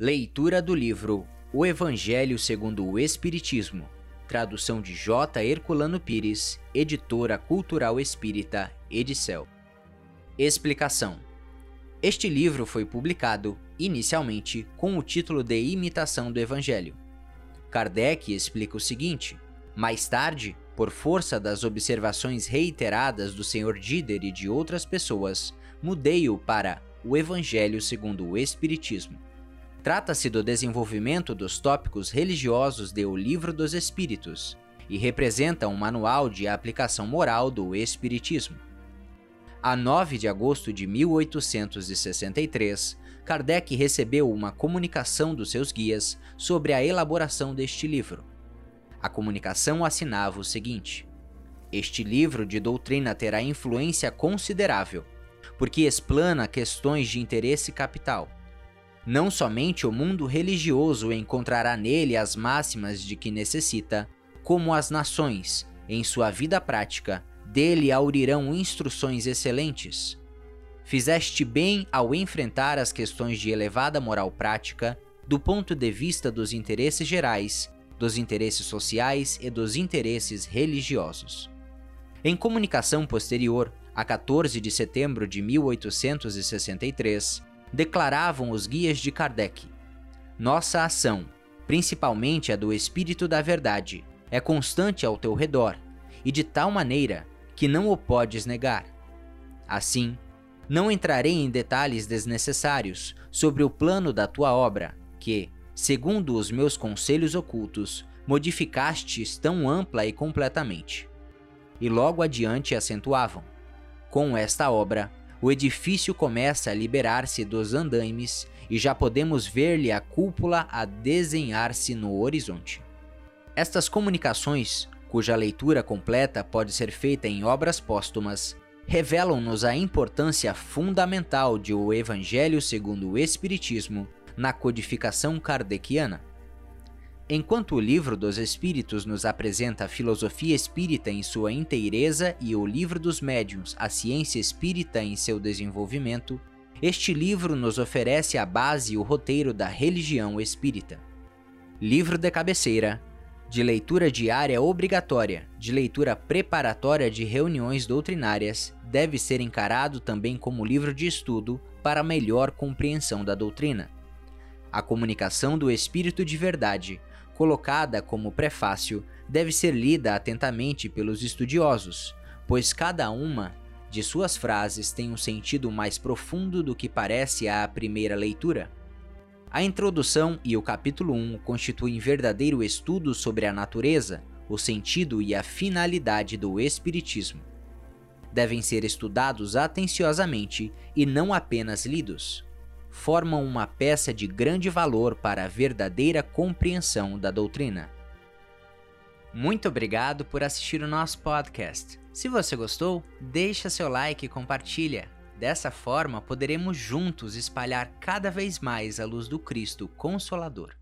Leitura do livro O Evangelho segundo o Espiritismo, tradução de J. Herculano Pires, editora cultural espírita Edicel. Explicação: Este livro foi publicado, inicialmente, com o título de Imitação do Evangelho. Kardec explica o seguinte: mais tarde, por força das observações reiteradas do Sr. Dider e de outras pessoas, mudei-o para O Evangelho segundo o Espiritismo. Trata-se do desenvolvimento dos tópicos religiosos de O Livro dos Espíritos e representa um manual de aplicação moral do Espiritismo. A 9 de agosto de 1863, Kardec recebeu uma comunicação dos seus guias sobre a elaboração deste livro. A comunicação assinava o seguinte: Este livro de doutrina terá influência considerável, porque explana questões de interesse capital não somente o mundo religioso encontrará nele as máximas de que necessita, como as nações, em sua vida prática, dele aurirão instruções excelentes. Fizeste bem ao enfrentar as questões de elevada moral prática do ponto de vista dos interesses gerais, dos interesses sociais e dos interesses religiosos. Em comunicação posterior, a 14 de setembro de 1863, declaravam os guias de Kardec. Nossa ação, principalmente a do Espírito da Verdade, é constante ao teu redor, e de tal maneira que não o podes negar. Assim, não entrarei em detalhes desnecessários sobre o plano da tua obra, que, segundo os meus conselhos ocultos, modificastes tão ampla e completamente. E logo adiante acentuavam: Com esta obra, o edifício começa a liberar-se dos andaimes e já podemos ver-lhe a cúpula a desenhar-se no horizonte. Estas comunicações, cuja leitura completa pode ser feita em obras póstumas, revelam-nos a importância fundamental de O Evangelho segundo o Espiritismo na codificação kardeciana. Enquanto o Livro dos Espíritos nos apresenta a filosofia espírita em sua inteireza e o Livro dos Médiuns a ciência espírita em seu desenvolvimento, este livro nos oferece a base e o roteiro da religião espírita. Livro de cabeceira, de leitura diária obrigatória, de leitura preparatória de reuniões doutrinárias, deve ser encarado também como livro de estudo para melhor compreensão da doutrina. A comunicação do Espírito de Verdade colocada como prefácio, deve ser lida atentamente pelos estudiosos, pois cada uma de suas frases tem um sentido mais profundo do que parece à primeira leitura. A introdução e o capítulo 1 constituem verdadeiro estudo sobre a natureza, o sentido e a finalidade do Espiritismo. Devem ser estudados atenciosamente e não apenas lidos formam uma peça de grande valor para a verdadeira compreensão da doutrina. Muito obrigado por assistir o nosso podcast. Se você gostou, deixa seu like e compartilha. Dessa forma, poderemos juntos espalhar cada vez mais a luz do Cristo Consolador.